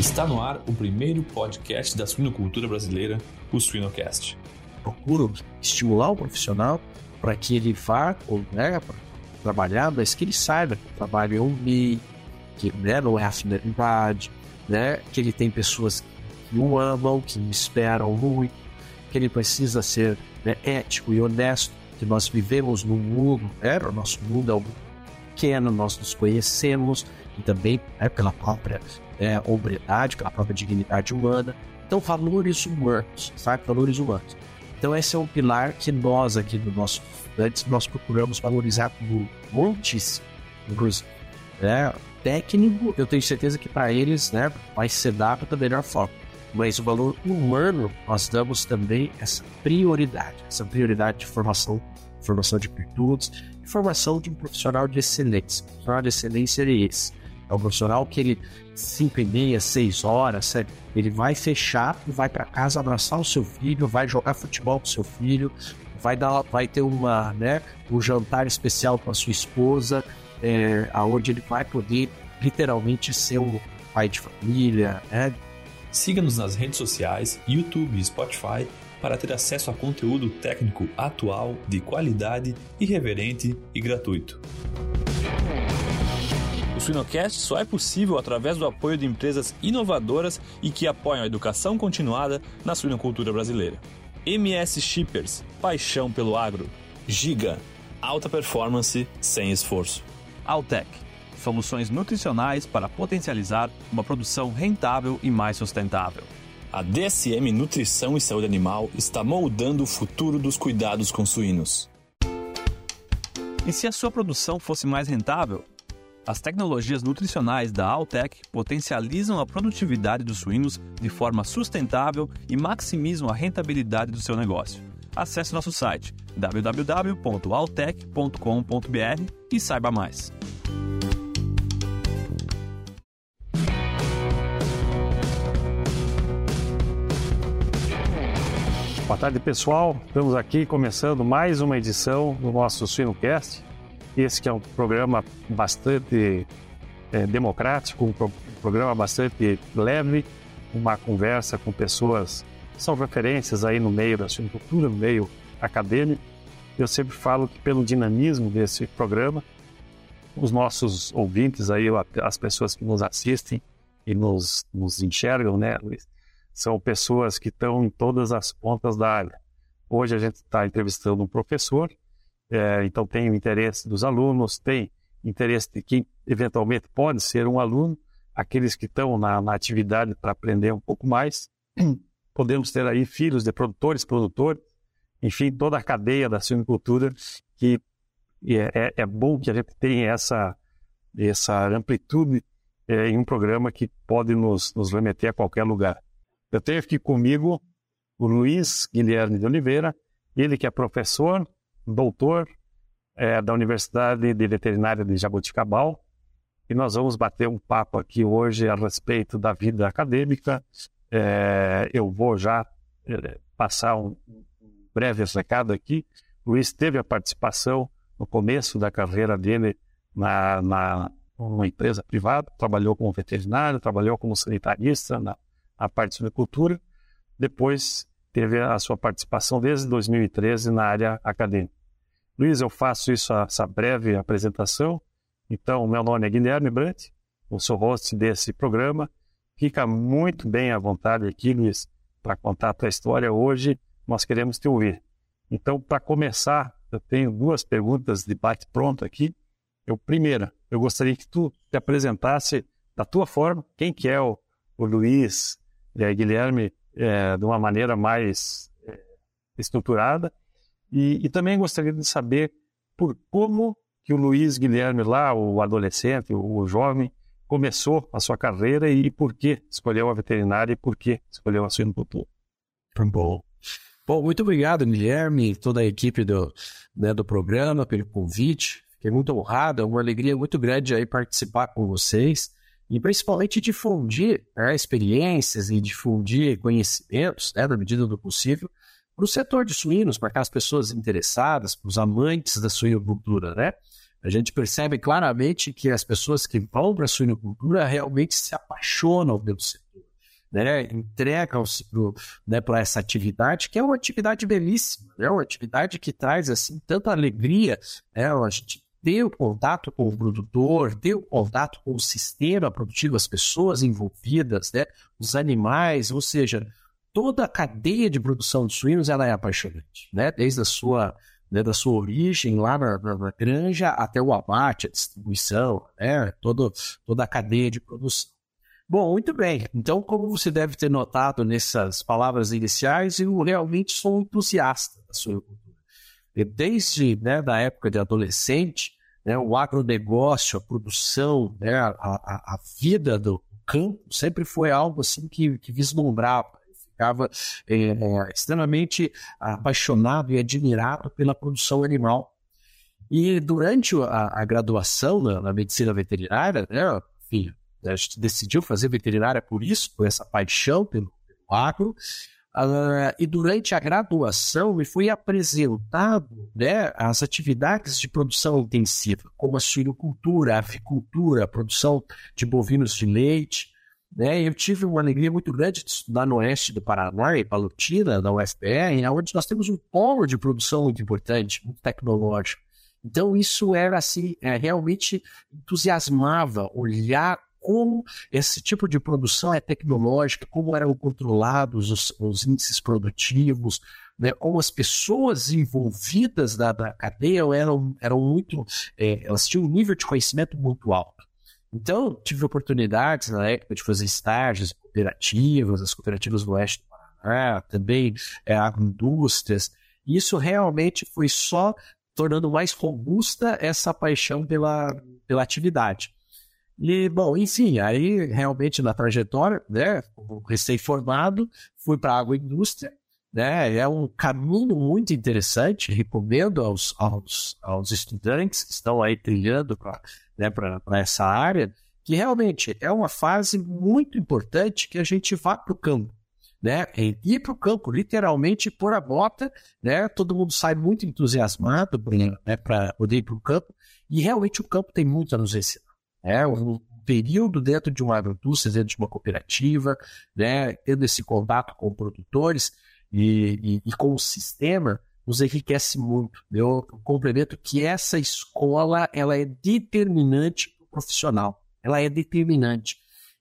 Está no ar o primeiro podcast da suinocultura brasileira, o Suinocast. Procuro estimular o profissional para que ele vá ou né, trabalhar, mas que ele saiba que o trabalho é um meio, que né, não é a finalidade, né, que ele tem pessoas que o amam, que o esperam muito, que ele precisa ser né, ético e honesto, que nós vivemos num mundo, né, o nosso mundo é um pequeno, nós nos conhecemos, e também né, pela própria é, hombridade, pela própria dignidade humana. Então, valores humanos, sabe? Valores humanos. Então, esse é um pilar que nós aqui do nosso antes nós procuramos valorizar muitíssimo. Inclusive, né? técnico, eu tenho certeza que para eles né, vai ser dado da melhor forma. Mas o valor humano, nós damos também essa prioridade, essa prioridade de formação, formação de virtudes, formação de um profissional de excelência. O profissional de excelência é esse é um profissional que ele, 5 e meia, 6 horas, ele vai fechar e vai para casa abraçar o seu filho, vai jogar futebol com o seu filho, vai, dar, vai ter uma, né, um jantar especial com a sua esposa, é, aonde ele vai poder literalmente ser um pai de família. Né? Siga-nos nas redes sociais, YouTube e Spotify para ter acesso a conteúdo técnico atual, de qualidade, irreverente e gratuito. O Suinocast só é possível através do apoio de empresas inovadoras e que apoiam a educação continuada na suinocultura brasileira. MS Shippers, paixão pelo agro. Giga, alta performance sem esforço. Altec, soluções nutricionais para potencializar uma produção rentável e mais sustentável. A DSM Nutrição e Saúde Animal está moldando o futuro dos cuidados com suínos. E se a sua produção fosse mais rentável? As tecnologias nutricionais da Altec potencializam a produtividade dos suínos de forma sustentável e maximizam a rentabilidade do seu negócio. Acesse nosso site www.altec.com.br e saiba mais. Boa tarde, pessoal. Estamos aqui começando mais uma edição do nosso Suinocast esse que é um programa bastante é, democrático, um, pro, um, programa bastante leve, uma conversa com pessoas que são referências aí no meio da suinocultura, no meio acadêmico. Eu sempre falo que pelo dinamismo desse programa, os nossos ouvintes aí, as pessoas que nos assistem e nos, nos enxergam, né, Luiz, são pessoas que estão em todas as pontas da área. Hoje a gente está entrevistando um professor é, então tem o interesse dos alunos, tem interesse de quem eventualmente pode ser um aluno, aqueles que estão na, na atividade para aprender um pouco mais. Podemos ter aí filhos de produtores, produtores, enfim, toda a cadeia da suinocultura que é, é, é bom que a gente tenha essa, essa amplitude é, em um programa que pode nos, nos remeter a qualquer lugar. Eu tenho aqui comigo o Luiz Guilherme de Oliveira, ele que é professor, doutor é, da Universidade de Veterinária de Jaboticabal, e nós vamos bater um papo aqui hoje a respeito da vida acadêmica. É, eu vou já é, passar um, breve recado aqui. Luiz teve a participação no começo da carreira dele na, na uma empresa privada, trabalhou como veterinário, trabalhou como sanitarista na, na parte de suinocultura. Depois teve a sua participação desde 2013 na área acadêmica. Luiz, eu faço isso, essa breve apresentação. Então, meu nome é Guilherme Brant, eu sou host desse programa. Fica muito bem à vontade aqui, Luiz, para contar a tua história. Hoje nós queremos te ouvir. Então, para começar, eu tenho duas perguntas de bate-pronto aqui. Eu, primeira, eu gostaria que tu te apresentasse da tua forma, quem que é o, o Luiz é, Guilherme é, de uma maneira mais é, estruturada. E, e, também gostaria de saber por como que o Luiz Guilherme lá, o adolescente, o, o jovem, começou a sua carreira e, por que escolheu a veterinária e por que escolheu a suinocultura. Bom. Bom, muito obrigado, Guilherme toda a equipe do, né, do programa pelo convite. Fiquei muito honrado, é uma alegria muito grande aí participar com vocês e principalmente difundir né, experiências e difundir conhecimentos, né, na medida do possível, para o setor de suínos, para aquelas pessoas interessadas, para os amantes da suinocultura, né? A gente percebe claramente que as pessoas que vão para a suinocultura realmente se apaixonam pelo setor. né, entregam-se né, para essa atividade, que é uma atividade belíssima, é né, uma atividade que traz assim tanta alegria, né, a gente ter o contato com o produtor, ter o contato com o sistema produtivo, as pessoas envolvidas, né, os animais, ou seja, toda a cadeia de produção de suínos ela é apaixonante, né, desde a sua né, da sua origem lá na, na, na, granja até o abate, a distribuição, né, todo, toda a cadeia de produção. Bom, muito bem. Então, como você deve ter notado nessas palavras iniciais, eu realmente sou um entusiasta da suinocultura. Desde né, da época de adolescente, né, o agronegócio, a produção, né, a, a, a, vida do campo sempre foi algo assim que, que vislumbrava. Ficava é, é, extremamente apaixonado e admirado pela produção animal. E durante a, a graduação na, na, medicina veterinária, né, a gente decidiu fazer veterinária por isso, por essa paixão pelo, pelo agro. Uh, e durante a graduação me foi apresentado né, as atividades de produção intensiva, como a suinocultura, a avicultura, a produção de bovinos de leite. Né? Eu tive uma alegria muito grande de estudar no oeste do Paraná, em Palutina, na UFPR, onde nós temos um polo de produção muito importante, muito tecnológico. Então isso era assim, é, realmente entusiasmava olhar como esse tipo de produção é tecnológica, como eram controlados os, os índices produtivos, né, como as pessoas envolvidas na, na cadeia eram, eram muito, é, elas tinham um nível de conhecimento muito alto. Então, tive oportunidades na época de fazer estágios em cooperativas, as cooperativas do Oeste do Paraná, também é. E isso realmente foi só tornando mais robusta essa paixão pela, pela atividade. E, bom, enfim, aí realmente na trajetória, né, recém-formado, fui para a agroindústria, né, é um caminho muito interessante, recomendo aos, aos, aos estudantes que estão aí trilhando para né, essa área, que realmente é uma fase muito importante que a gente vá para o campo. Né, ir para o campo, literalmente pôr a bota, né, todo mundo sai muito entusiasmado né, para poder ir para o campo, e realmente o campo tem muito a nos ensinar. É um período dentro de uma agroindústria, dentro de uma cooperativa, né, tendo esse contato com produtores e, e, e com o sistema, nos enriquece muito. Eu complemento que essa escola ela é determinante para o profissional. Ela é determinante.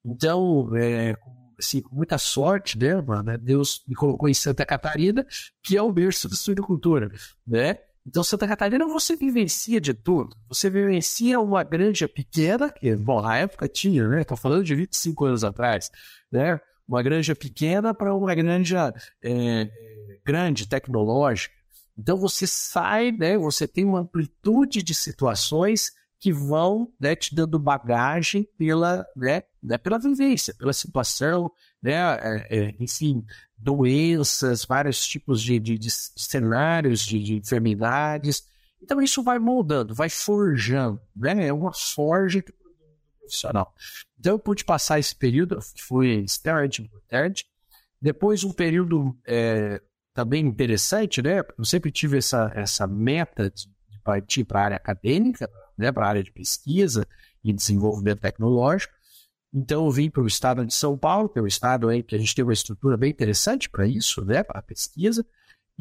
Então, é, assim, muita sorte, né, mano? Deus me colocou em Santa Catarina, que é o berço da suinocultura, né? Então, Santa Catarina você vivencia de tudo. Você vivencia uma granja pequena, que, bom, na época tinha, né? Estou falando de 25 anos atrás, né? Uma granja pequena para uma granja é, grande, tecnológica. Então, você sai, né? Você tem uma amplitude de situações que vão né, te dando bagagem pela, né, né, pela vivência, pela situação, né, é, é, enfim, doenças, vários tipos de, de, de cenários de, de, enfermidades. Então isso vai moldando, vai forjando, né? É uma forja do profissional. Então eu pude passar esse período, que foi extremamente importante. Depois um período é, também interessante, né? Eu sempre tive essa, essa meta de, partir para a área acadêmica, né? para a área de pesquisa e desenvolvimento tecnológico. Então eu vim para o estado de São Paulo, que é um estado aí que a gente tem uma estrutura bem interessante para isso, né, para a pesquisa.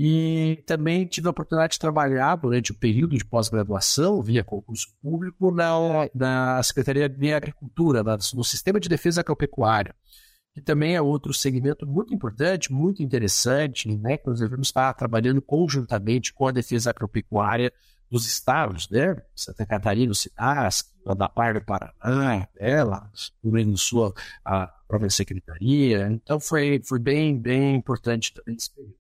E também tive a oportunidade de trabalhar durante o período de pós-graduação, via concurso público, na, na Secretaria de Agricultura, no Sistema de Defesa Agropecuária, que também é outro segmento muito importante, muito interessante, né, que nós devemos estar trabalhando conjuntamente com a defesa agropecuária dos estados, né? Santa Catarina, Cidades, da parte do Paraná, né? lá no Rio do Sul, a própria secretaria. Então foi, foi bem, bem importante também esse período.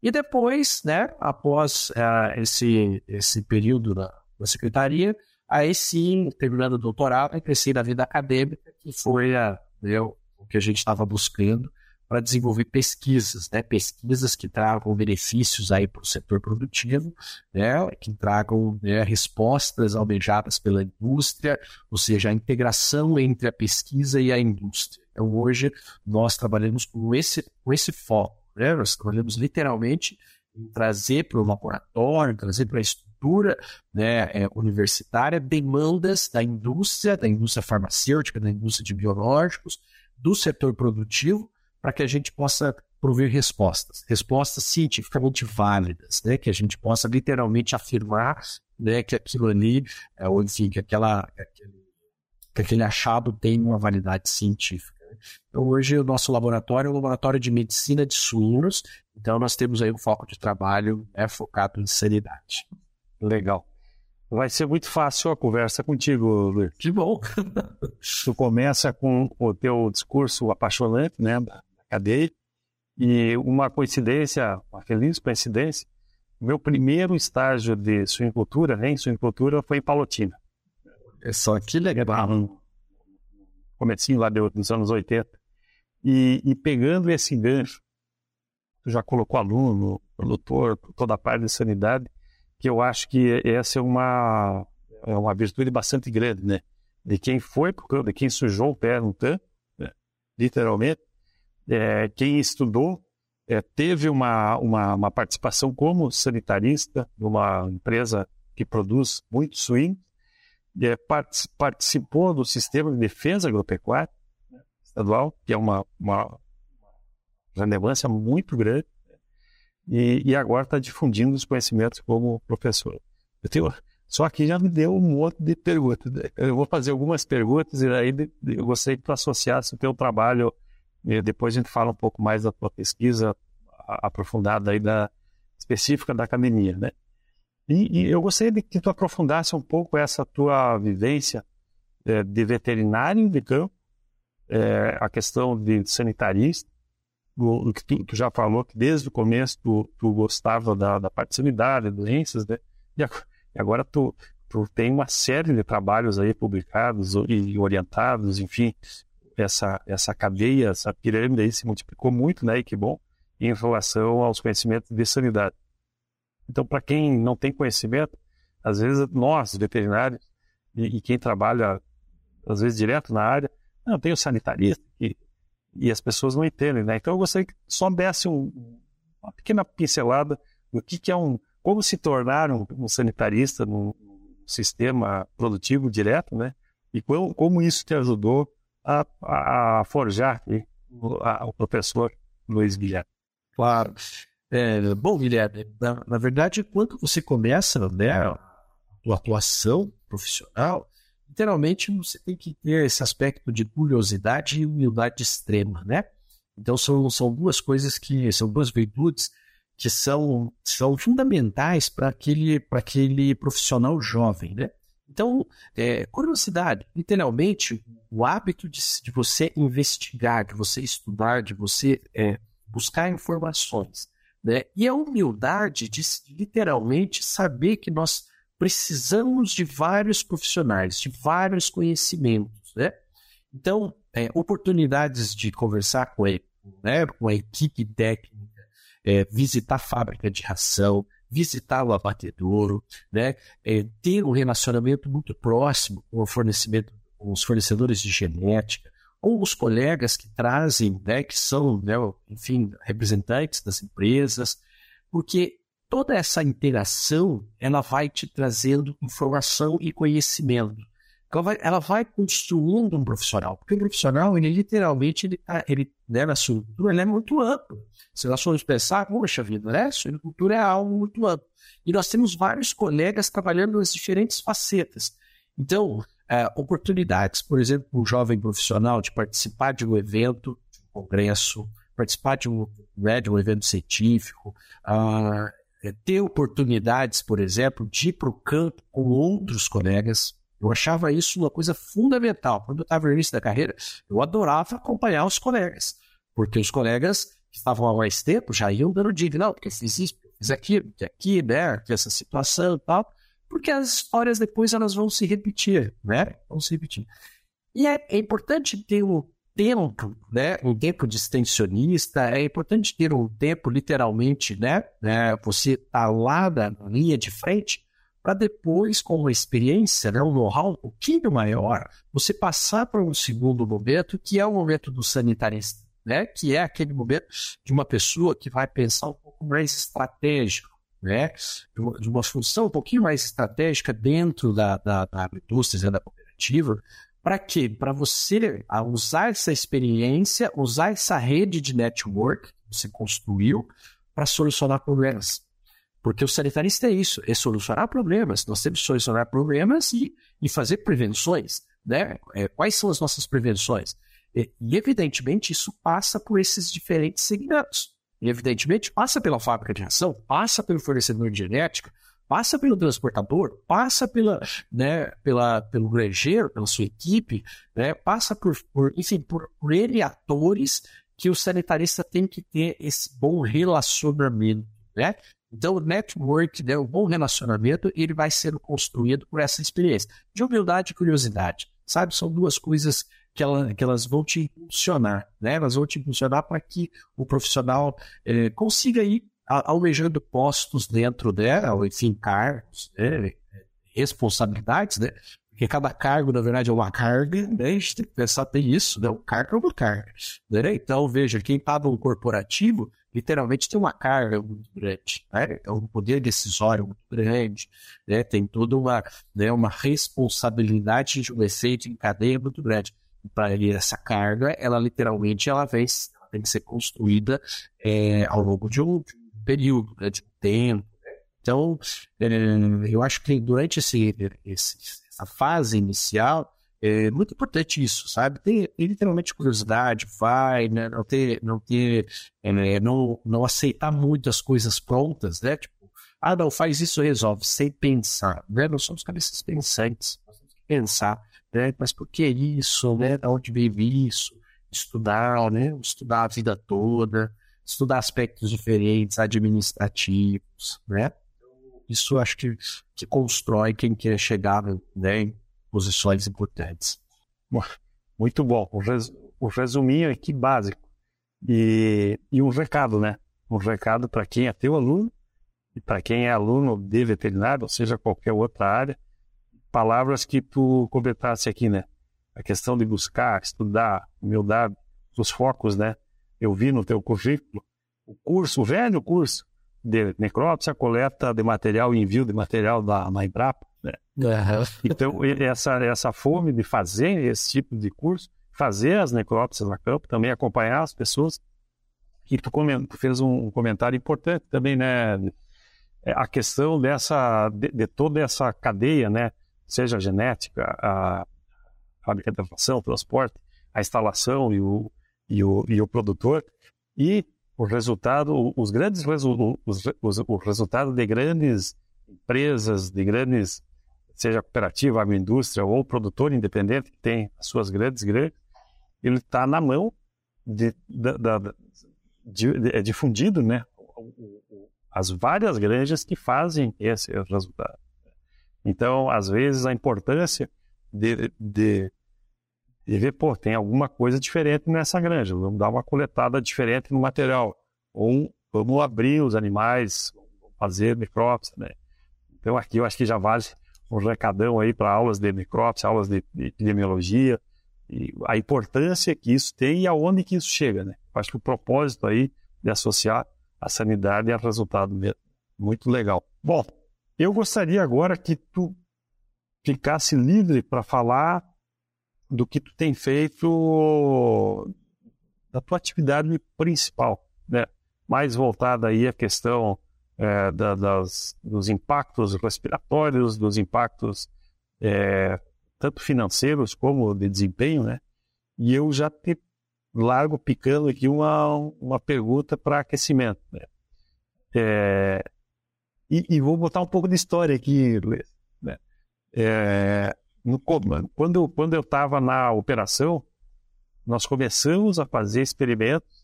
E depois, né, após uh, esse, esse período na, na secretaria, aí sim, terminando o doutorado, cresci na vida acadêmica, que foi a, né, o que a gente estava buscando para desenvolver pesquisas, né? pesquisas que tragam benefícios aí para o setor produtivo, né? que tragam né, respostas almejadas pela indústria, ou seja, a integração entre a pesquisa e a indústria. Então, hoje, nós trabalhamos com esse, com esse foco, né? nós trabalhamos literalmente em trazer para o laboratório, trazer para a estrutura né, é, universitária demandas da indústria, da indústria farmacêutica, da indústria de biológicos, do setor produtivo, para que a gente possa prover respostas, respostas cientificamente válidas, né? Que a gente possa literalmente afirmar, né, que aquilo ali, é, ou enfim, que aquela, aquele, que aquele achado tem uma validade científica. Né. Então, hoje o nosso laboratório é um laboratório de medicina de suínos, então nós temos aí um foco de trabalho né, focado em sanidade. Legal. Vai ser muito fácil a conversa contigo, Luiz. Que bom. tu começa com o teu discurso apaixonante, né, da cadeia, e uma coincidência, uma feliz coincidência, meu primeiro estágio de suinocultura, né, em suinocultura, foi em Palotina. É só que legal. Um comecinho lá dos anos 80. E, e pegando esse gancho, tu já colocou aluno, produtor, toda a parte de sanidade, que eu acho que essa é uma, é uma virtude bastante grande, né? De quem foi, de quem sujou o pé no tanque, né? literalmente, é, quem estudou é, teve uma, uma, uma, participação como sanitarista numa empresa que produz muito suíno, é, participou do sistema de defesa agropecuária estadual, que é uma, uma relevância muito grande, e, e agora está difundindo os conhecimentos como professor. Eu tenho, só que já me deu um monte de perguntas. Eu vou fazer algumas perguntas e aí eu gostaria que tu associasse o teu trabalho e depois a gente fala um pouco mais da tua pesquisa aprofundada aí da específica da academia, né? E, e eu gostaria de que tu aprofundasse um pouco essa tua vivência é, de veterinário de campo, é, a questão de sanitarista, o, que tu, tu, já falou que desde o começo tu, tu gostava da, da parte sanidade, doenças, né? E agora tu, tu tem uma série de trabalhos aí publicados e orientados, enfim, essa, essa cadeia, essa pirâmide aí se multiplicou muito, né? E que bom, em relação aos conhecimentos de sanidade. Então, para quem não tem conhecimento, às vezes nós, veterinários, e, e, quem trabalha, às vezes, direto na área, não, tem o sanitarista, e, e as pessoas não entendem, né? Então, eu gostaria que só desse um, uma pequena pincelada do que, que é um, como se tornar um, um sanitarista num sistema produtivo direto, né? E como, como isso te ajudou a, a, forjar o, a, o professor Luiz Guilherme. Claro. É, bom, Guilherme, na, na, verdade, quando você começa né, a tua atuação profissional, literalmente você tem que ter esse aspecto de curiosidade e humildade extrema, né? Então são, são duas coisas que são duas virtudes que são, são fundamentais para aquele, aquele profissional jovem, né? Então, é, curiosidade, literalmente, o hábito de, de, você investigar, de você estudar, de você é, buscar informações, né? E a humildade de literalmente saber que nós precisamos de vários profissionais, de vários conhecimentos, né? Então, é, oportunidades de conversar com a, né, com a equipe técnica, é, visitar fábrica de ração, visitar o abatedouro, né? É, ter um relacionamento muito próximo com o fornecimento, com os fornecedores de genética, ou os colegas que trazem, né, que são, né, enfim, representantes das empresas, porque toda essa interação ela vai te trazendo informação e conhecimento. Ela vai, ela vai construindo um profissional, porque o profissional, ele literalmente, ele, tá, ele né, na sua cultura, ele é muito amplo. Se nós formos pensar, poxa vida, né? Suinocultura é algo muito amplo. E nós temos vários colegas trabalhando nas diferentes facetas. Então, é, oportunidades, por exemplo, um jovem profissional de participar de um evento, de um congresso, participar de um, né, de um evento científico, uh, ter oportunidades, por exemplo, de ir para o campo com outros colegas, eu achava isso uma coisa fundamental. Quando eu estava no início da carreira, eu adorava acompanhar os colegas, porque os colegas que estavam há mais tempo já iam dando dica, não, porque fiz isso, fiz aquilo, aqui, né, essa situação e tal, porque as histórias depois elas vão se repetir, né? Vão se repetir. E é, é importante ter um tempo, né? Um tempo de extensionista, é importante ter um tempo, literalmente, né? né? Você tá lá na linha de frente para depois, com uma experiência, né, um know-how um pouquinho maior, você passar para um segundo momento, que é o momento do sanitarista, né, que é aquele momento de uma pessoa que vai pensar um pouco mais estratégico, né, de uma, de uma função um pouquinho mais estratégica dentro da, da, da indústria, né, da cooperativa, Para quê? Para você usar essa experiência, usar essa rede de network que você construiu para solucionar problemas. Porque o sanitarista é isso, é solucionar problemas. Nós temos que solucionar problemas e, e fazer prevenções. Né? É, quais são as nossas prevenções? E, e, evidentemente, isso passa por esses diferentes segmentos. E, evidentemente, passa pela fábrica de ração, passa pelo fornecedor de genética, passa pelo transportador, passa pela, né, pela, pelo granjeiro, pela sua equipe, né, passa por, por enfim, por, por N atores que o sanitarista tem que ter esse bom relacionamento, né? Então, o network, né, o bom relacionamento, ele vai sendo construído por essa experiência de humildade e curiosidade, sabe? São duas coisas que, ela, que elas vão te impulsionar, né? Elas vão te impulsionar para que o profissional eh, consiga ir almejando postos dentro dela, enfim, cargos, né? responsabilidades, né? Porque cada cargo, na verdade, é uma carga, né? A gente tem que pensar, tem isso, né? Um cargo é uma carga. Né? Então, veja, quem está no corporativo, literalmente tem uma carga muito grande, né? É um poder decisório muito grande, né? Tem toda uma, né, uma responsabilidade de um efeito em cadeia muito grande. Para ele, essa carga, ela literalmente, ela vem, tem que ser construída é, ao longo de um, período, né, de tempo. Então, é, eu acho que durante esse, esse, essa fase inicial, é muito importante isso, sabe? Ter, ter literalmente curiosidade, vai, né? Não ter, não ter, é, não, não aceitar muito as coisas prontas, né? Tipo, ah, não, faz isso, resolve, sem pensar, né? Nós somos cabeças pensantes, nós temos que pensar, né? Mas por que isso, né? Da onde veio isso? Estudar, né? Estudar a vida toda, estudar aspectos diferentes, administrativos, né? Isso acho que, que constrói quem quer chegar né, posições importantes. Muito bom. O, res, o resuminho aqui básico. E, e um recado, né? Um recado para quem é teu aluno e para quem é aluno de veterinário, ou seja, qualquer outra área. Palavras que tu comentasse aqui, né? A questão de buscar, estudar, humildade, os focos, né? eu vi no teu currículo, o curso, o velho curso de necrópsia, coleta de material e envio de material da, da Embrapa. Né? Uhum. Então, essa, essa fome de fazer esse tipo de curso, fazer as necrópsias na campo, também acompanhar as pessoas. E tu, fez um comentário importante também, né? É, a questão dessa, de, de toda essa cadeia, né? Seja a genética, a fábrica de transporte, a instalação e o, e o, e o produtor, e o resultado, os grandes os, os, o resultado de grandes empresas, de grandes, seja cooperativa, agroindústria ou produtor independente que tem as suas grandes grandes, ele está na mão de, de, de, de, é difundido, né? As várias granjas que fazem esse resultado. Então, às vezes, a importância de, de e ver, pô, tem alguma coisa diferente nessa granja, vamos dar uma coletada diferente no material. Ou vamos abrir os animais, fazer necrópsia, né? Então aqui eu acho que já vale um recadão aí para aulas de necrópsia, aulas de, de epidemiologia, e a importância que isso tem e aonde que isso chega, né? Acho que o propósito aí de associar a sanidade é resultado mesmo. Muito legal. Bom, eu gostaria agora que tu ficasse livre para falar do que tu tem feito da tua atividade principal, né? Mais voltada aí à questão é, da, das, dos impactos respiratórios, dos impactos é, tanto financeiros como de desempenho, né? E eu já te largo picando aqui uma, uma pergunta para aquecimento, né? É, e, e, vou botar um pouco de história aqui, Luiz. Né? É, no, quando, quando eu estava na operação, nós começamos a fazer experimentos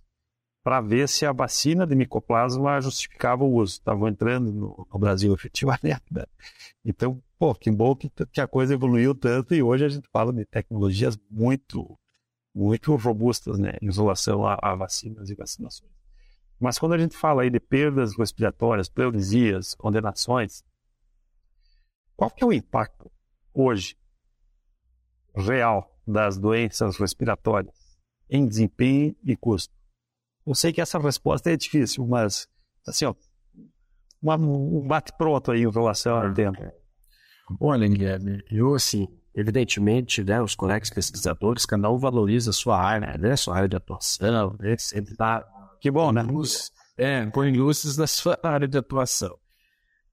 para ver se a vacina de micoplasma justificava o uso. Estavam entrando no, no, Brasil efetivamente. Né? Então, pô, que bom que, que, a coisa evoluiu tanto e hoje a gente fala de tecnologias muito, muito robustas né, em relação a, a vacinas e vacinações. Mas quando a gente fala aí de perdas respiratórias, pleurisias, condenações, qual que é o impacto hoje real das doenças respiratórias em desempenho e custo? Eu sei que essa resposta é difícil, mas assim, ó, uma, um bate-pronto aí em relação ao tempo. Olha, Guilherme, eu assim, evidentemente, né, os colegas pesquisadores, cada um valoriza a sua área, né, sua área de atuação, né, sempre dá que bom, né? luz, é, põe luzes na sua área de atuação.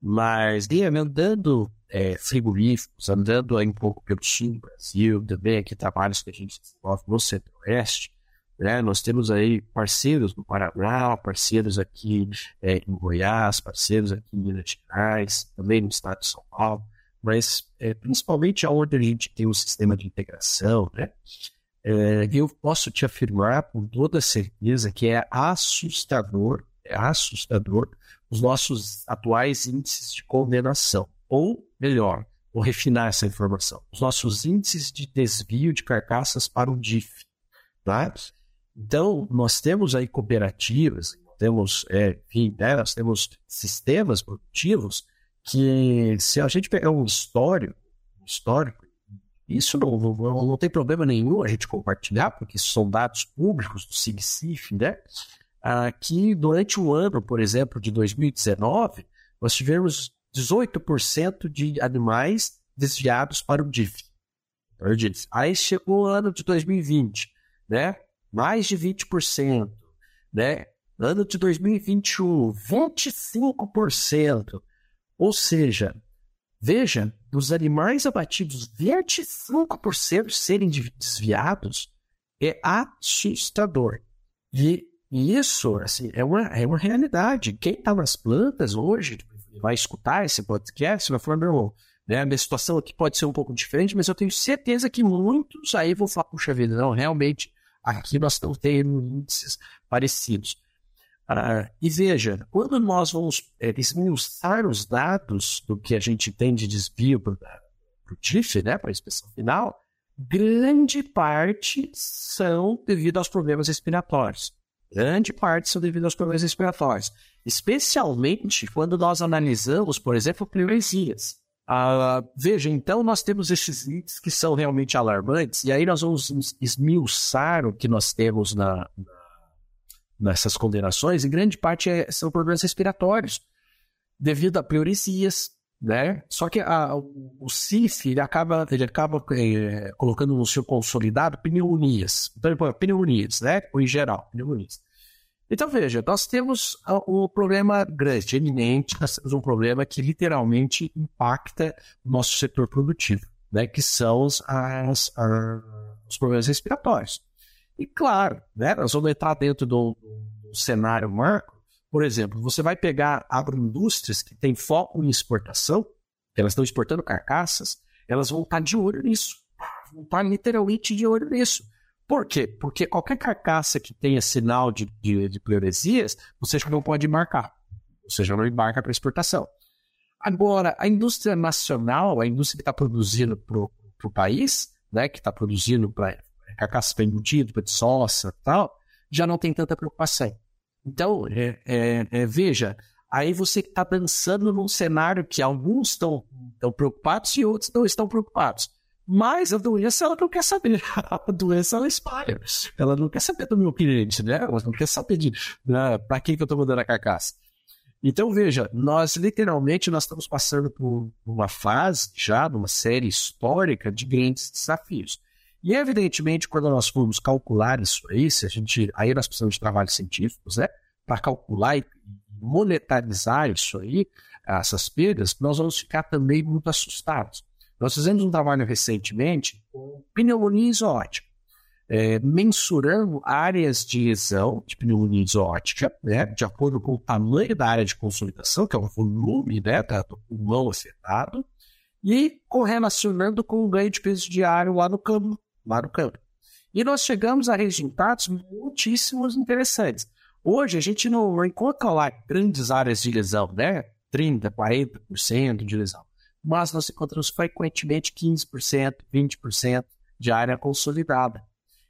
Mas, e andando é, frigoríficos, andando aí um pouco pelo sul do Brasil, também aqui trabalhos que a gente desenvolve no centro-oeste, né? Nós temos aí parceiros no Paraná, parceiros aqui é, em Goiás, parceiros aqui em Minas Gerais, também no estado de São Paulo, mas é, principalmente onde a gente tem um sistema de integração, né? É, eu posso te afirmar com toda certeza que é assustador, é assustador os nossos atuais índices de condenação. Ou, melhor, vou refinar essa informação, os nossos índices de desvio de carcaças para o DIF. Tá? Então, nós temos aí cooperativas, temos, é, enfim, né, nós temos sistemas produtivos que, se a gente pegar um histórico, histórico isso não, não, não, tem problema nenhum a gente compartilhar, porque são dados públicos do SIGCIF, né? ah, que durante o ano, por exemplo, de 2019, nós tivemos 18% de animais desviados para o DIF. Aí chegou o ano de 2020, né? Mais de 20%, né? Ano de 2021, 25%. Ou seja, veja, dos animais abatidos, 25% serem desviados é assustador. E isso, assim, é uma, é uma realidade. Quem está nas plantas hoje vai escutar esse podcast vai falar, meu irmão, né, a minha situação aqui pode ser um pouco diferente, mas eu tenho certeza que muitos aí vão falar, puxa vida, não, realmente, aqui nós estamos tendo índices parecidos. Ah, e veja, quando nós vamos é, esmiuçar os dados do que a gente tem de desvio para o TIF, né, para a inspeção final, grande parte são devido aos problemas respiratórios. Grande parte são devido aos problemas respiratórios, especialmente quando nós analisamos, por exemplo, pleurezias. Ah, veja, então nós temos esses índices que são realmente alarmantes, e aí nós vamos esmiuçar o que nós temos na, nessas condenações, e grande parte é, são problemas respiratórios, devido a pleuresias, né? Só que a, o CIF ele acaba, ele acaba é, colocando no seu consolidado pneumonias. Então, ele põe pneumonias, né? Ou em geral, pneumonias. Então, veja, nós temos um problema grande, eminente, nós temos um problema que literalmente impacta o nosso setor produtivo, né? Que são as, as, os problemas respiratórios. E claro, né? Nós vamos entrar dentro do, do cenário marco por exemplo, você vai pegar agroindústrias que têm foco em exportação, elas estão exportando carcaças, elas vão estar de olho nisso. Vão estar literalmente de olho nisso. Por quê? Porque qualquer carcaça que tenha sinal de, de, de pleuresias, você já não pode marcar. Você já não embarca para exportação. Agora, a indústria nacional, a indústria que está produzindo para o país, né, que está produzindo para carcaça para embutido, para de soça e tal, já não tem tanta preocupação. Então, é, é, é, veja, aí você está dançando num cenário que alguns estão preocupados e outros não estão preocupados. Mas a doença, ela não quer saber. A doença, ela espalha. Ela não quer saber do meu cliente, né? Ela não quer saber de né, para quem que eu estou mandando a carcaça. Então, veja, nós literalmente nós estamos passando por uma fase já, numa série histórica de grandes desafios. E, evidentemente, quando nós formos calcular isso aí, se a gente, aí nós precisamos de trabalhos científicos, né? Para calcular e monetarizar isso aí, essas perdas, nós vamos ficar também muito assustados. Nós fizemos um trabalho recentemente com pneumonia exótica, é, mensurando áreas de lesão de pneumonia exótica, né, de acordo com o tamanho da área de consolidação, que é o volume né, do pulmão afetado, e correlacionando com o ganho de peso diário lá no campo lá no campo. E nós chegamos a resultados muitíssimos interessantes. Hoje a gente não encontra lá grandes áreas de lesão, né? 30%, 40% de lesão. Mas nós encontramos frequentemente 15%, 20% de área consolidada.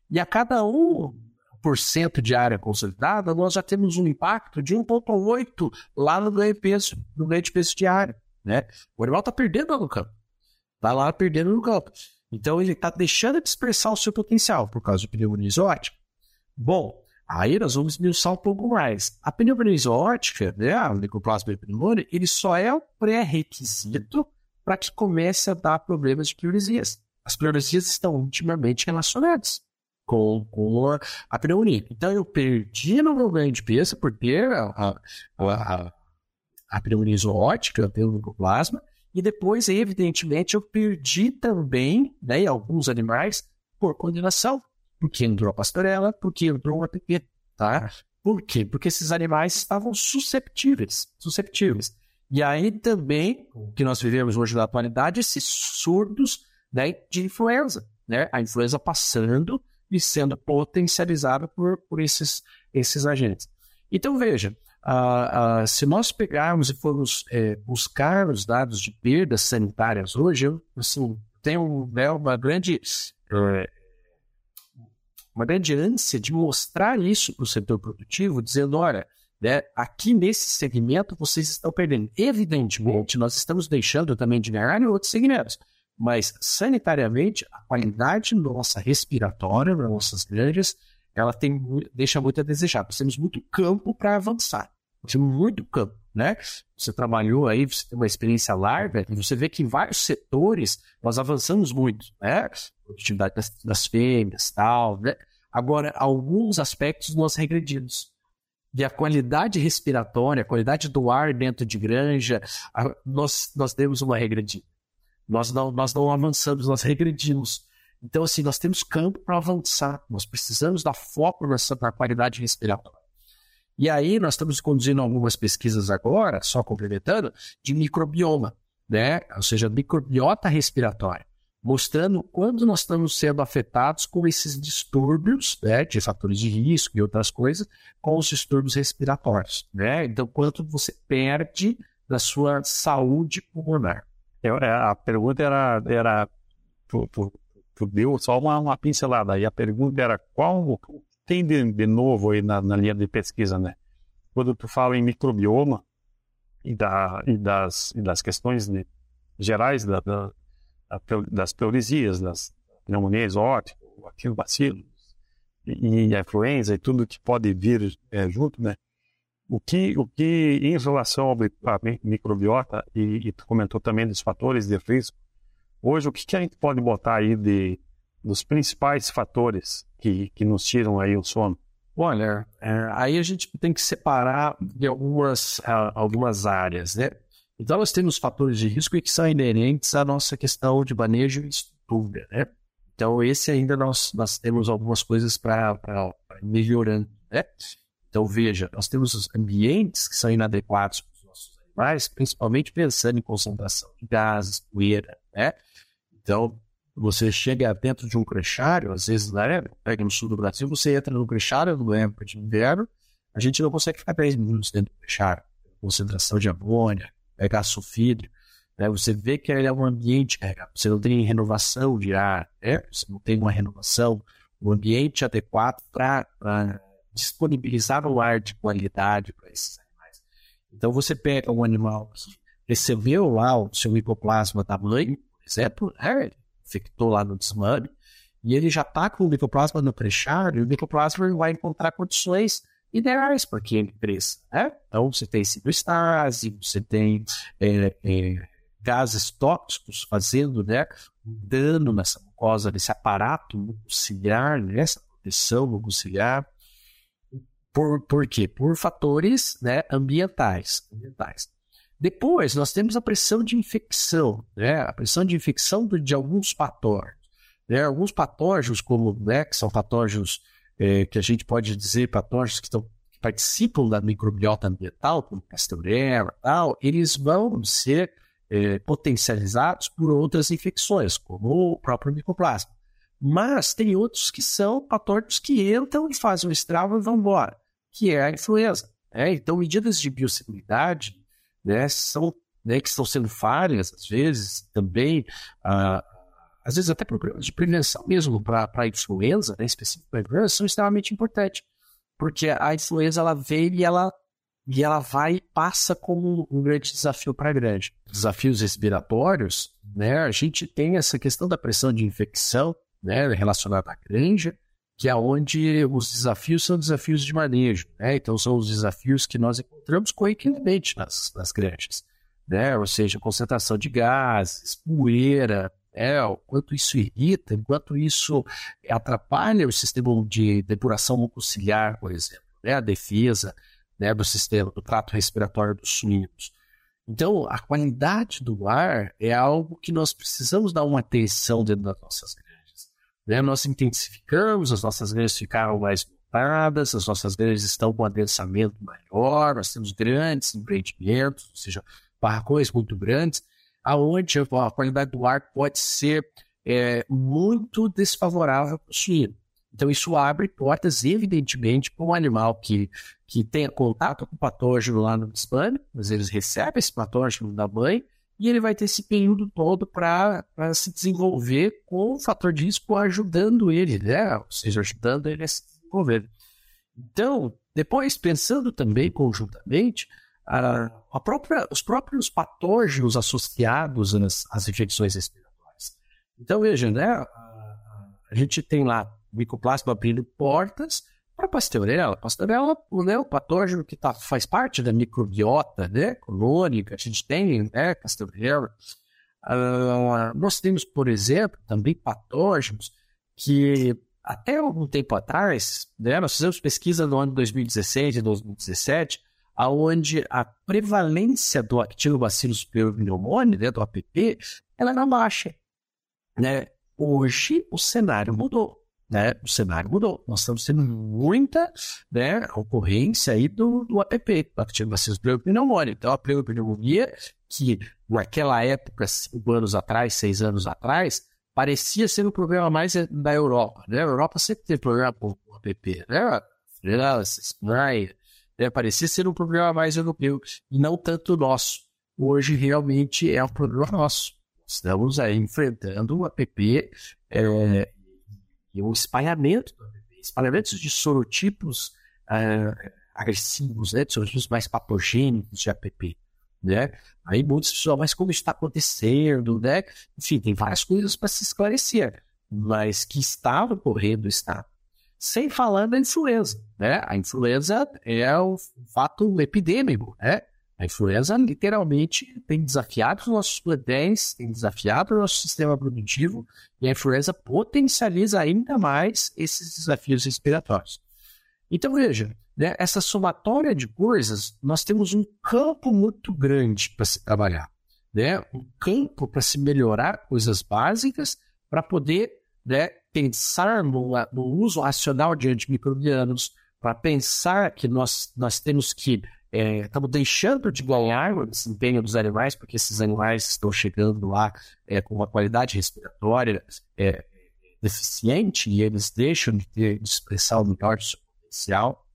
E a cada 1% de área consolidada, nós já temos um impacto de 1,8% lá no ganho, peso, no ganho de peso diário. Né? O animal está perdendo no campo. Está lá perdendo no campo. Então ele está deixando de expressar o seu potencial por causa de pneumonia exótica. Bom, aí nós vamos esmiuçar um pouco mais. A pneumonia exótica, né, a Mycoplasma ele só é o pré-requisito para que comece a dar problemas de pleuresias. As pleuresias estão intimamente relacionadas com, com a pneumonia. Então, eu perdi no meu ganho de peso por ter a, a, a, a pneumonia zoótica micoplasma, e depois, evidentemente, eu perdi também, né, alguns animais, por condenação. Porque entrou a pastorela, porque entrou o APP, tá? Por quê? Porque esses animais estavam susceptíveis, susceptíveis. E aí também, o que nós vivemos hoje na atualidade, esses surdos né, de influenza, né? A influenza passando e sendo potencializada por, por esses, esses agentes. Então, veja, uh, uh, se nós pegarmos e formos é, buscar os dados de perdas sanitárias hoje, eu assim, tenho né, uma grande é, uma grande ânsia de mostrar isso para o setor produtivo, dizendo, olha, né, aqui nesse segmento vocês estão perdendo. Evidentemente, nós estamos deixando também de ganhar em outros segmentos, mas sanitariamente, a qualidade nossa respiratória, nossas granjas, ela tem, deixa muito a desejar. Nós temos muito campo para avançar. Nós temos muito campo, né? Você trabalhou aí, você tem uma experiência larga, você vê que em vários setores nós avançamos muito, né? Produtividade das, das fêmeas, tal, né? Agora, alguns aspectos nós regredimos. E a qualidade respiratória, a qualidade do ar dentro de granja, a, nós, nós demos uma regredida. Nós não, nós não avançamos, nós regredimos. Então, assim, nós temos campo para avançar. Nós precisamos dar foco nessa na qualidade respiratória. E aí, nós estamos conduzindo algumas pesquisas agora, só complementando, de microbioma, né? Ou seja, microbiota respiratória, mostrando quando nós estamos sendo afetados com esses distúrbios, né, de fatores de risco e outras coisas, com os distúrbios respiratórios, né? Então, quanto você perde da sua saúde pulmonar. Eu, é, a pergunta era, era tu, tu, tu deu só uma, uma, pincelada, e a pergunta era qual tem de, de novo aí na, na, linha de pesquisa, né? Quando tu fala em microbioma e, da, e, das, e das questões de, gerais da, da, das pleurisias, das pneumonias exóticas, aquilo bacilo e, e a influenza e tudo que pode vir é, junto, né? O que, o que em relação ao microbiota, e, e tu comentou também dos fatores de risco, hoje o que, que a gente pode botar aí de, dos principais fatores que, que nos tiram aí o sono? Olha, é, aí a gente tem que separar de algumas, algumas áreas, né? Então nós temos fatores de risco que são inerentes à nossa questão de manejo e estrutura, né? Então esse ainda nós, nós temos algumas coisas para melhorando, né? Então, veja, nós temos ambientes que são inadequados para os nossos animais, principalmente pensando em concentração de gases, poeira, né? Então, você chega dentro de um crechário, às vezes, né, pega no sul do Brasil, você entra no crechário no época de inverno, a gente não consegue ficar 10 minutos dentro do crechário. Concentração de amônia, pegar sulfídrio, né? Você vê que ele é um ambiente carregado, você não tem renovação de ar, né? Você não tem uma renovação, um ambiente adequado para disponibilizar o ar de qualidade para esses animais. Então você pega um animal que recebeu lá o seu micoplasma da mãe, por exemplo, né? infectou lá no desmame, e ele já está com o micoplasma no prechário, e o micoplasma vai encontrar condições ideais para que ele cresça. Né? Então você tem citostase, você tem é, é, gases tóxicos fazendo né, um dano nessa mucosa, nesse aparato muciliar, nessa proteção muciliar. Por, por quê? Por fatores né, ambientais, ambientais. Depois, nós temos a pressão de infecção, né? a pressão de infecção de, de alguns patógenos. Né? Alguns patógenos, como né, que são patógenos é, que a gente pode dizer patógenos que, estão, que participam da microbiota ambiental, como Pasteurella tal, eles vão ser é, potencializados por outras infecções, como o próprio micoplasma. Mas tem outros que são patógenos que entram e fazem o estrago e vão embora que é a influenza. Né? Então, medidas de biosseguridade né, são, né, que estão sendo falhas, às vezes, também, ah, às vezes até programas de prevenção mesmo para a influenza, né, específico para influenza, são extremamente importantes. Porque a influenza, ela vem e ela, e ela vai e passa como um grande desafio para a grande. Desafios respiratórios, né, a gente tem essa questão da pressão de infecção, né, relacionada à granja, que é onde os desafios são desafios de manejo, né? Então são os desafios que nós encontramos corriqueiramente nas, nas granjas, né? Ou seja, concentração de gases, poeira, né, o quanto isso irrita, o quanto isso atrapalha o sistema de depuração mucociliar, por exemplo, né, a defesa né, do sistema, do trato respiratório dos suínos. Então, a qualidade do ar é algo que nós precisamos dar uma atenção dentro das nossas granjas. Né? Nós intensificamos, as nossas granjas ficaram mais lotadas, as nossas granjas estão com adensamento maior, nós temos grandes empreendimentos, ou seja, barracões muito grandes, aonde a qualidade do ar pode ser é, muito desfavorável para o suíno. Então, isso abre portas, evidentemente, para um animal que, que tenha contato com o patógeno lá no espânio, mas eles recebem esse patógeno da mãe e ele vai ter esse período todo para se desenvolver com o fator de risco ajudando ele, né? Ou seja, ajudando ele a se desenvolver. Então, depois, pensando também conjuntamente, a, própria, os próprios patógenos associados às, infecções respiratórias. Então, veja, né? A, gente tem lá micoplasma abrindo portas para a pastorela. Pastorela né, o patógeno que tá, faz parte da microbiota né, colônica, a gente tem né, pastorela. Uh, nós temos, por exemplo, também patógenos que até algum tempo atrás, né, nós fizemos pesquisa no ano 2016 e 2017, aonde a prevalência do Actinobacillus pneumoniae, né, do APP, ela era baixa. Né? Hoje o cenário mudou né, o cenário mudou. Nós estamos tendo muita né, ocorrência aí do, do APP, Active Bacillus Pneumoniae. Então, a pneumonia, que naquela época, cinco anos atrás, seis anos atrás, parecia ser um problema mais da Europa. Né? A Europa sempre teve problema com o APP. Né? França, né? parecia ser um problema mais europeu e não tanto nosso. Hoje, realmente, é um problema nosso. Estamos aí enfrentando o APP é, e o espalhamento do APP, espalhamentos de sorotipos uh, agressivos, né, de sorotipos mais patogênicos de APP. Né? Aí muitos pessoas, mas como está acontecendo, né? Enfim, tem várias coisas para se esclarecer, mas que estava ocorrendo está. Sem falar da influenza, né? A influenza é o fato epidêmico, né? A influenza literalmente tem desafiado os nossos plantéis, tem desafiado o nosso sistema produtivo e a influenza potencializa ainda mais esses desafios respiratórios. Então veja, né, essa somatória de coisas, nós temos um campo muito grande para se trabalhar, né? um campo para se melhorar coisas básicas para poder né, pensar no, no uso racional de antimicrobianos, para pensar que nós, nós temos que é, estamos deixando de ganhar o desempenho dos animais, porque esses animais estão chegando lá é, com uma qualidade respiratória é, deficiente e eles deixam de, ter, de expressar o melhor do seu potencial.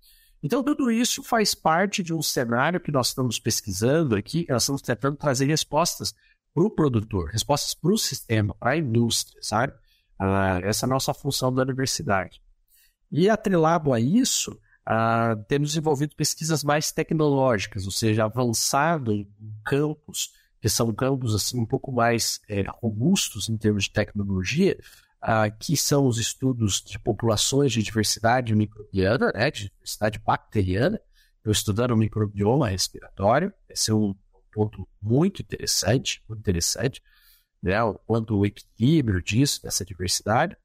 Então, tudo isso faz parte de um cenário que nós estamos pesquisando aqui, nós estamos tentando trazer respostas para o produtor, respostas para o sistema, para a indústria, sabe? Ah, essa é a nossa função da universidade. E atrelado a isso, uh, temos desenvolvido pesquisas mais tecnológicas, ou seja, avançado em campos que são campos assim um pouco mais é, robustos em termos de tecnologia, uh, que são os estudos de populações de diversidade microbiana, né, de diversidade bacteriana. Eu estudando o microbioma respiratório, esse é um ponto muito interessante, muito interessante, né, quanto o equilíbrio disso, dessa diversidade.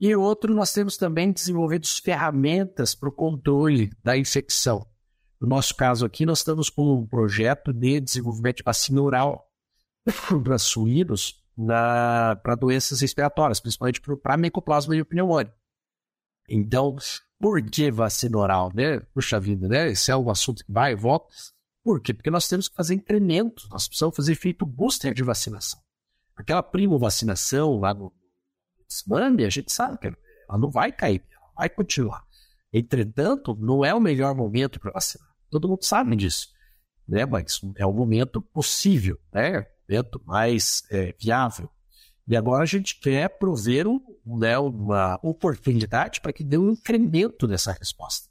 E outro, nós temos também desenvolvido ferramentas para o controle da infecção. No nosso caso aqui, nós estamos com um projeto de desenvolvimento de vacina oral para suínos para doenças respiratórias, principalmente para micoplasma e pneumonia. Então, por que vacina oral, né? Puxa vida, né? Esse é um assunto que vai e volta. Por quê? Porque nós temos que fazer incrementos, nós precisamos fazer efeito booster de vacinação. Aquela primo vacinação lá no mande, a gente sabe que ela não vai cair, ela vai continuar. Entretanto, não é o melhor momento para vacinar. Todo mundo sabe disso, né? Mas é o momento possível, né? Momento mais é, viável. E agora a gente quer prover um, né, uma oportunidade para que dê um incremento nessa resposta.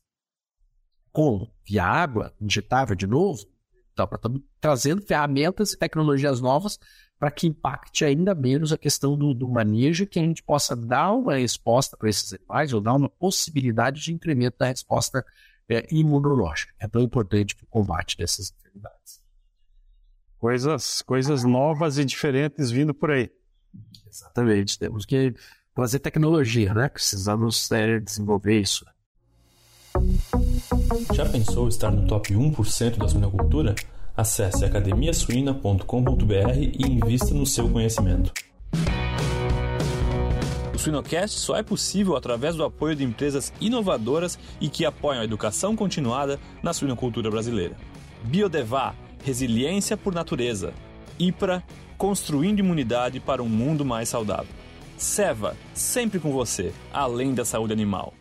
Como? Via água injetável de novo? Então, estamos trazendo ferramentas e tecnologias novas para que impacte ainda menos a questão do, do manejo, que a gente possa dar uma resposta para esses animais ou dar uma possibilidade de incremento da resposta é, imunológica. É tão importante para o combate dessas enfermidades. Coisas, coisas novas e diferentes vindo por aí. Exatamente. Temos que fazer tecnologia, né? Precisamos é, desenvolver isso. Já pensou estar no top 1% da suinocultura? Acesse academiasuina.com.br e invista no seu conhecimento. O Suinocast só é possível através do apoio de empresas inovadoras e que apoiam a educação continuada na suinocultura brasileira. Biodevá, resiliência por natureza. IPRA, construindo imunidade para um mundo mais saudável. Seva, sempre com você, além da saúde animal.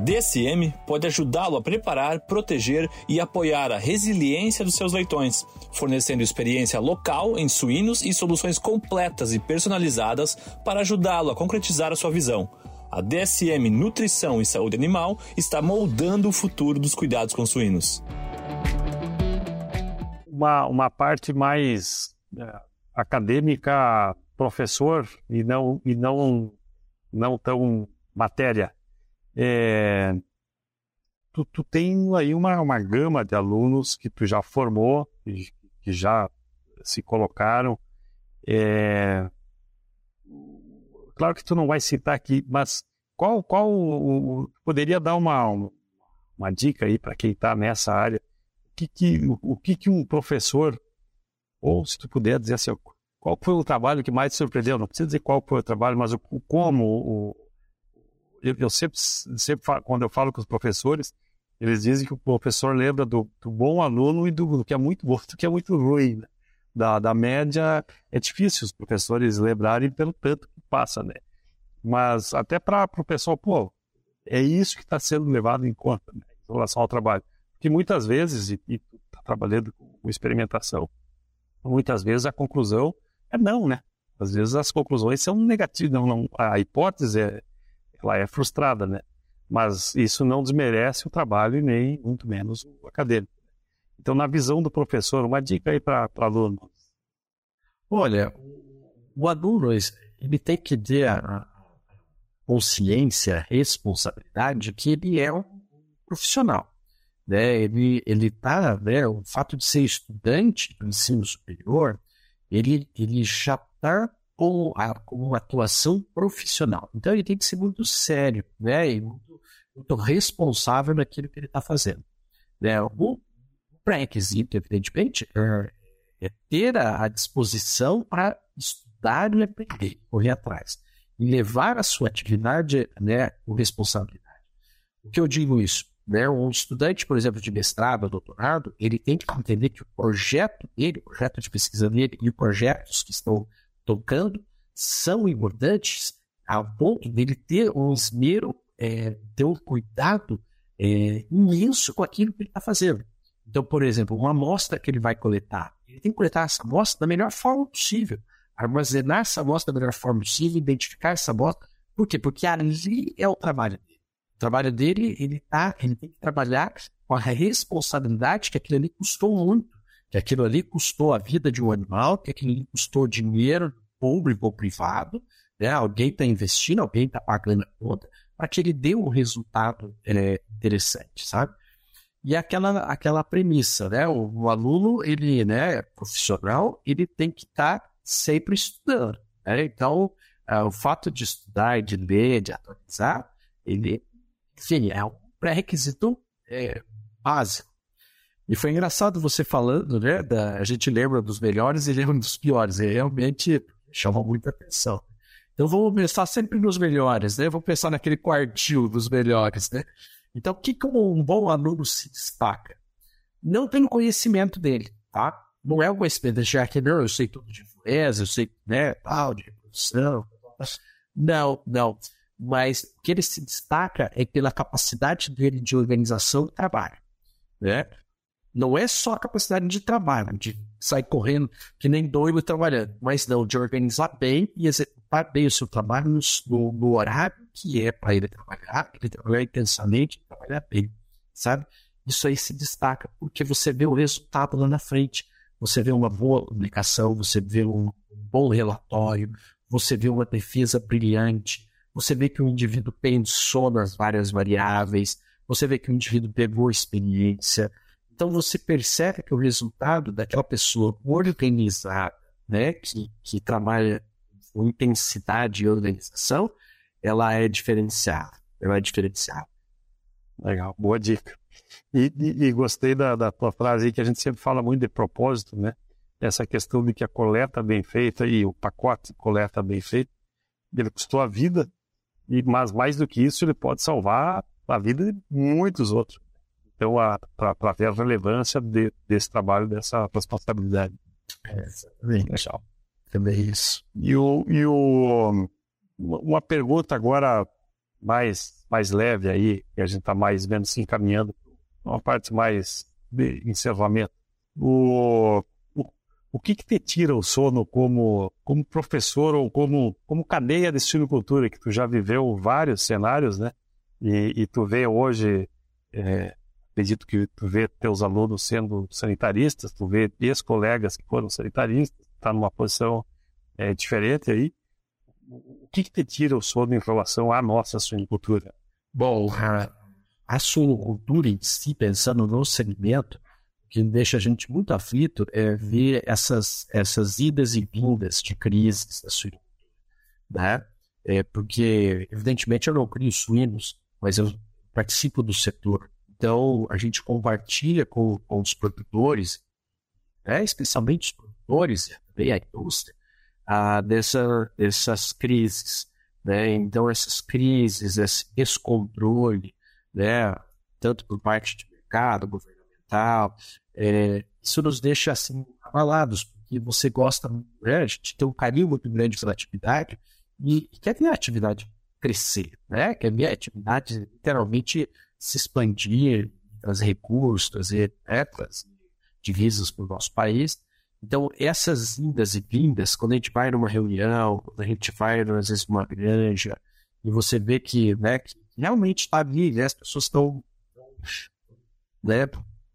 DSM pode ajudá-lo a preparar, proteger e apoiar a resiliência dos seus leitões, fornecendo experiência local em suínos e soluções completas e personalizadas para ajudá-lo a concretizar a sua visão. A DSM Nutrição e Saúde Animal está moldando o futuro dos cuidados com suínos. Uma, uma parte mais é, acadêmica, professor, e não, e não, não tão matéria é, tu, tu tem aí uma, uma gama de alunos que tu já formou, que, que já se colocaram. É, claro que tu não vai citar aqui, mas qual, qual o, o, poderia dar uma, uma dica aí para quem está nessa área? O que, que, o, o que, que um professor, ou se tu puder dizer assim, qual foi o trabalho que mais te surpreendeu? Não precisa dizer qual foi o trabalho, mas o, como o, eu, sempre, sempre falo, quando eu falo com os professores, eles dizem que o professor lembra do, do bom aluno e do, do, que é muito bom, do que é muito ruim. Né? Da, da média, é difícil os professores lembrarem pelo tanto que passa, né? Mas até para o pessoal, pô, é isso que está sendo levado em conta né, em relação ao trabalho. Porque muitas vezes, e está trabalhando com experimentação, muitas vezes a conclusão é não, né? Às vezes as conclusões são negativas, não, não, a hipótese é, ela é frustrada, né? Mas isso não desmerece o trabalho e nem muito menos o acadêmico. Então, na visão do professor, uma dica aí para aluno. Olha, o aluno ele tem que ter a consciência, a responsabilidade que ele é um profissional. Né? Ele ele está, né? O fato de ser estudante do ensino superior, ele ele já está com, a, com uma atuação profissional. Então ele tem que ser muito sério, né? E muito, muito responsável naquilo que ele está fazendo. Né? O pré-requisito, evidentemente, é, é ter a, a disposição para estudar e aprender, correr atrás. E levar a sua atividade né, com responsabilidade. O que eu digo isso? Né? Um estudante, por exemplo, de mestrado ou doutorado, ele tem que entender que o projeto dele, o projeto de pesquisa dele e os projetos que estão tocando são importantes ao ponto dele ter um esmero, é, ter um cuidado é, imenso com aquilo que ele está fazendo. Então, por exemplo, uma amostra que ele vai coletar, ele tem que coletar essa amostra da melhor forma possível, armazenar essa amostra da melhor forma possível, identificar essa amostra. Por quê? Porque ali é o trabalho dele. O trabalho dele, ele, tá, ele tem que trabalhar com a responsabilidade que aquilo ali custou muito que aquilo ali custou a vida de um animal, que aquilo ali custou dinheiro público ou privado, né? alguém está investindo, alguém está pagando a conta, para que ele dê um resultado é, interessante, sabe? E aquela, aquela premissa, né? O, o, aluno, ele, né, profissional, ele tem que estar tá sempre estudando. Né? Então, é, o fato de estudar, de ler, de atualizar, ele, enfim, é um pré-requisito é, básico. E foi engraçado você falando, né? Da, a gente lembra dos melhores e lembra dos piores. E realmente chama muita atenção. Então vamos pensar sempre nos melhores, né? Vamos pensar naquele quartil dos melhores, né? Então, o que, um bom aluno se destaca? Não pelo conhecimento dele, tá? Não é o conhecimento de que eu sei tudo de influência, eu sei, né, tal, de reprodução. Não, não. Mas o que ele se destaca é pela capacidade dele de organização do trabalho, né? Não é só a capacidade de trabalho, de sair correndo que nem doido trabalhando, mas não, de organizar bem e executar bem o seu trabalho no, no horário que é para ele trabalhar, ele trabalhar intensamente, trabalhar bem, sabe? Isso aí se destaca, porque você vê o resultado lá na frente, você vê uma boa publicação, você vê um bom relatório, você vê uma defesa brilhante, você vê que o indivíduo pensou nas várias variáveis, você vê que o indivíduo pegou experiência, então você percebe que o resultado daquela pessoa organizada, né, que, que trabalha com intensidade e organização, ela é diferenciada. Ela é diferenciada. Legal, boa dica. E, e, e, gostei da, da tua frase aí, que a gente sempre fala muito de propósito, né? Essa questão de que a coleta bem feita e o pacote coleta bem feito, ele custou a vida, e mas mais do que isso, ele pode salvar a vida de muitos outros. Então, para ver a relevância de, desse trabalho, dessa responsabilidade. É, exatamente. Legal. Também isso. E, o, e o, uma pergunta agora mais, mais leve aí, que a gente está mais vendo se encaminhando, uma parte mais de encerramento. O, o, o que, que te tira o sono como, como professor ou como, como cadeia de silvicultura, que tu já viveu vários cenários, né? E, e tu vê hoje, é, acredito que tu vê teus alunos sendo sanitaristas, tu vê ex-colegas que foram sanitaristas, está numa posição é, diferente aí o que, que te tira o sono em relação à nossa suinocultura? Bom, a, a suinocultura em si, pensando no segmento, que deixa a gente muito aflito é ver essas, essas idas e vindas de crises da suinocultura. Né? É porque, evidentemente, eu não crio suínos, mas eu participo do setor. Então, a gente compartilha com, com os produtores, né? especialmente os produtores e a indústria, ah, dessa, dessas crises. Né? Então, essas crises, esse descontrole, né? tanto por parte de mercado, governamental, é, isso nos deixa assim abalados, porque você gosta, né? a gente tem um carinho muito grande pela atividade e, e quer ver a atividade crescer, né? quer ver a atividade literalmente se expandir, trazer recursos, trazer né, divisas para o nosso país. Então, essas indas e vindas, quando a gente vai numa reunião, quando a gente vai, às vezes, numa granja, e você vê que, né, que realmente está ali, né, as pessoas estão né,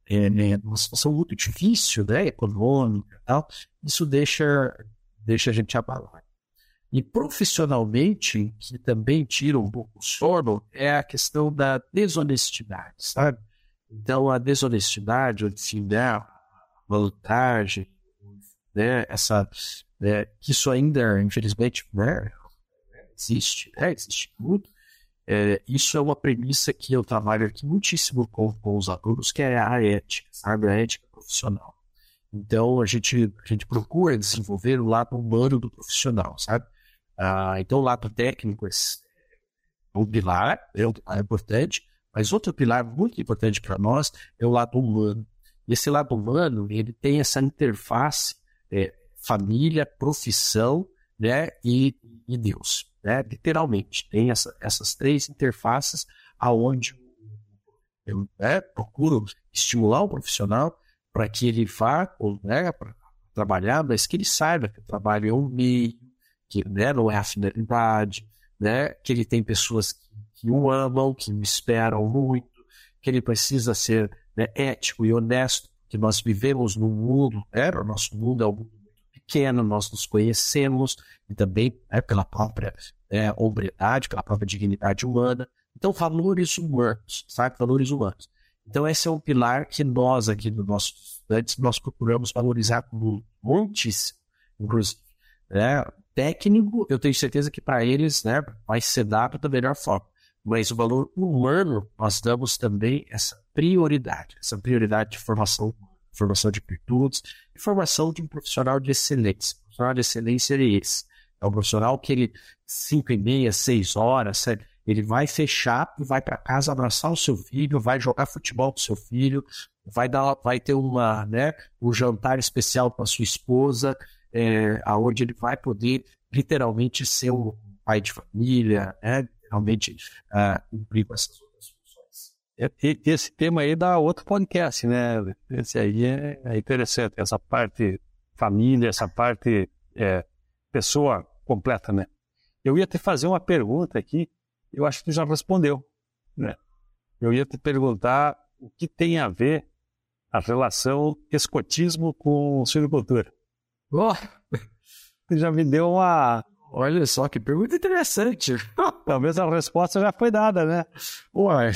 é, é, numa situação muito difícil, né, econômica e tal, isso deixa, deixa a gente abalar. E profissionalmente, que também tira um pouco o sono, é a questão da desonestidade, sabe? Então, a desonestidade, o né, a vantagem, né, essa, né, que isso ainda, infelizmente, né, existe, né, existe muito. É, isso é uma premissa que eu trabalho aqui muitíssimo com, com os alunos, que é a ética, sabe? A ética profissional. Então, a gente, a gente procura desenvolver o lado humano do profissional, sabe? Ah, então, o lado técnico é um pilar, é um pilar importante, mas outro pilar muito importante para nós é o lado humano. E esse lado humano, ele tem essa interface é, família, profissão né, e, e Deus. Né? Literalmente, tem essa, essas três interfaces aonde eu né, procuro estimular o profissional para que ele vá né, para trabalhar, mas que ele saiba que o trabalho é um meio, que né, não é a né, que ele tem pessoas que, o amam, que o esperam muito, que ele precisa ser né, ético e honesto que nós vivemos num mundo, né? o nosso mundo é um mundo pequeno, nós nos conhecemos, e também né, pela própria né, hombridade, pela própria dignidade humana. Então, valores humanos, sabe? Valores humanos. Então, esse é um pilar que nós aqui no nosso estudantes, nós procuramos valorizar muitíssimo, inclusive. Né? Técnico, eu tenho certeza que para eles né, vai ser dado da melhor forma. Mas o valor humano, nós damos também essa prioridade, essa prioridade de formação, formação de virtudes e formação de um profissional de excelência. O profissional de excelência é esse. É um profissional que ele, cinco e meia, seis horas, ele vai fechar e vai para casa abraçar o seu filho, vai jogar futebol com o seu filho, vai dar, vai ter uma, né, um jantar especial para sua esposa, é, aonde ele vai poder literalmente ser um pai de família, né, realmente uh, cumprir com essas esse tema aí dá outro podcast, né? Esse aí é, é interessante, essa parte família, essa parte é, pessoa completa, né? Eu ia te fazer uma pergunta aqui, eu acho que tu já respondeu, né? Eu ia te perguntar o que tem a ver a relação escotismo com silvicultura. Oh. Já me deu uma, Olha só que pergunta interessante. Talvez a resposta já foi dada, né? Ué,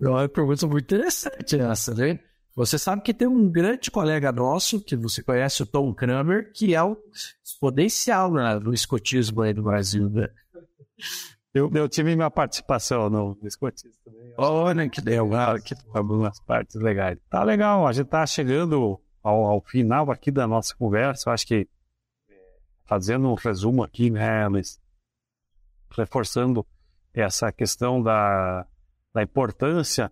é uma pergunta muito interessante essa, né? Você sabe que tem um grande colega nosso, que você conhece, o Tom Kramer, que é o exponencial né, no escotismo aí no Brasil, né? Eu, eu tive minha participação no, no escotismo também. Olha que legal, que algumas partes legais. Tá legal, a gente tá chegando ao, ao final aqui da nossa conversa. Eu acho que fazendo um resumo aqui, né? Reforçando essa questão da, da importância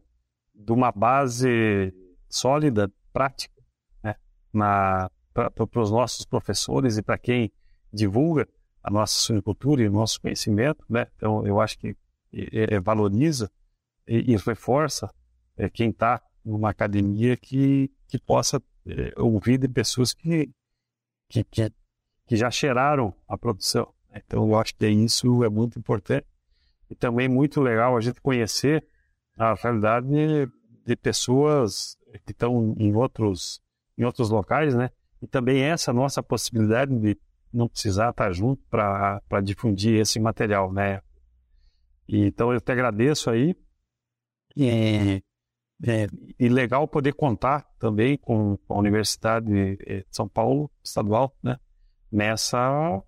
de uma base sólida, prática, né, para os nossos professores e para quem divulga a nossa suinocultura e o nosso conhecimento, né? Então, eu acho que é, é, valoriza e, e reforça é, quem está numa academia que, que possa é, ouvir de pessoas que, que, que, que já cheiraram a produção. Né? Então, eu acho que isso é muito importante. E também muito legal a gente conhecer a realidade de pessoas que estão em outros, em outros locais, né? E também essa nossa possibilidade de não precisar estar junto para difundir esse material, né? E, então eu te agradeço aí. E, é, e legal poder contar também com a Universidade de São Paulo, estadual, né? Nessa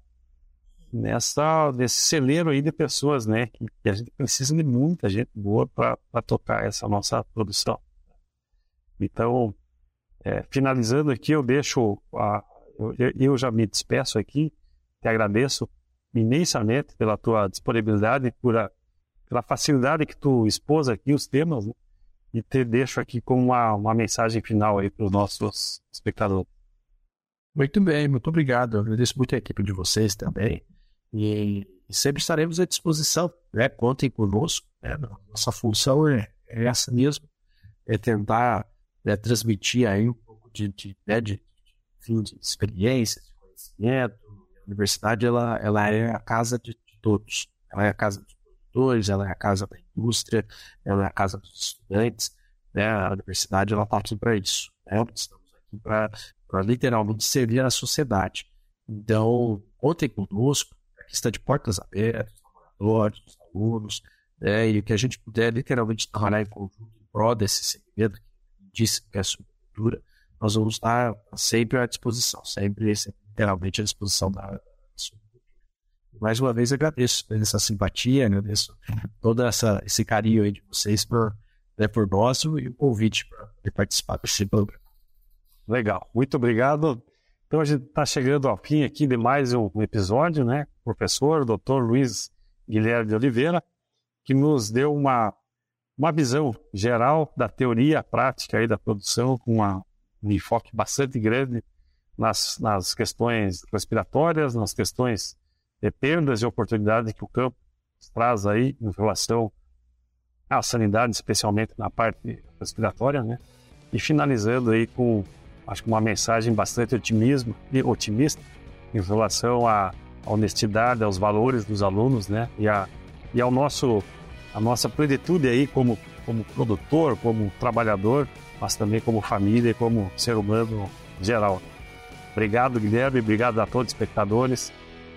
nessa nesse celeiro aí de pessoas, né? Que, que a gente precisa de muita gente boa para tocar essa nossa produção. Então, é, finalizando aqui, eu deixo a, eu, eu, já me despeço aqui, te agradeço imensamente pela tua disponibilidade, por pela facilidade que tu expôs aqui os temas, né? E te deixo aqui com uma, uma mensagem final aí para os nossos espectadores. Muito bem, muito obrigado. Eu agradeço muito a equipe de vocês também. E, sempre estaremos à disposição. Né? Contem conosco. Né? Nossa função é, é, essa mesmo: é tentar né, transmitir aí um pouco de, de, né, de, de, de experiência, de conhecimento. A universidade ela, ela é a casa de, de todos. Ela é a casa dos produtores, ela é a casa da indústria, ela é a casa dos estudantes. Né? A universidade ela está aqui para isso. Né? Estamos aqui para literalmente servir a sociedade. Então, contem conosco está de portas abertas, laboratórios, os alunos, né, e que a gente puder literalmente trabalhar em conjunto em prol desse segmento que disse que é a subcultura, nós vamos estar sempre à disposição, sempre, sempre literalmente à disposição da. Mais uma vez agradeço essa simpatia, agradeço todo essa, esse carinho aí de vocês por, né, por nós e o convite para participar desse programa. Legal, muito obrigado. Então a gente está chegando ao fim aqui de mais um episódio, né? Professor, doutor Luiz Guilherme de Oliveira, que nos deu uma, uma visão geral da teoria prática aí da produção, com uma, um enfoque bastante grande nas, nas questões respiratórias, nas questões de perdas e oportunidades que o campo traz aí em relação à sanidade, especialmente na parte respiratória, né? E finalizando aí com acho que uma mensagem bastante otimismo e otimista em relação à honestidade, aos valores dos alunos, né? E, a, e ao nosso a nossa plenitude aí como como produtor, como trabalhador, mas também como família e como ser humano geral. Obrigado, Guilherme, obrigado a todos os espectadores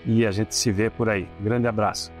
e a gente se vê por aí. grande abraço.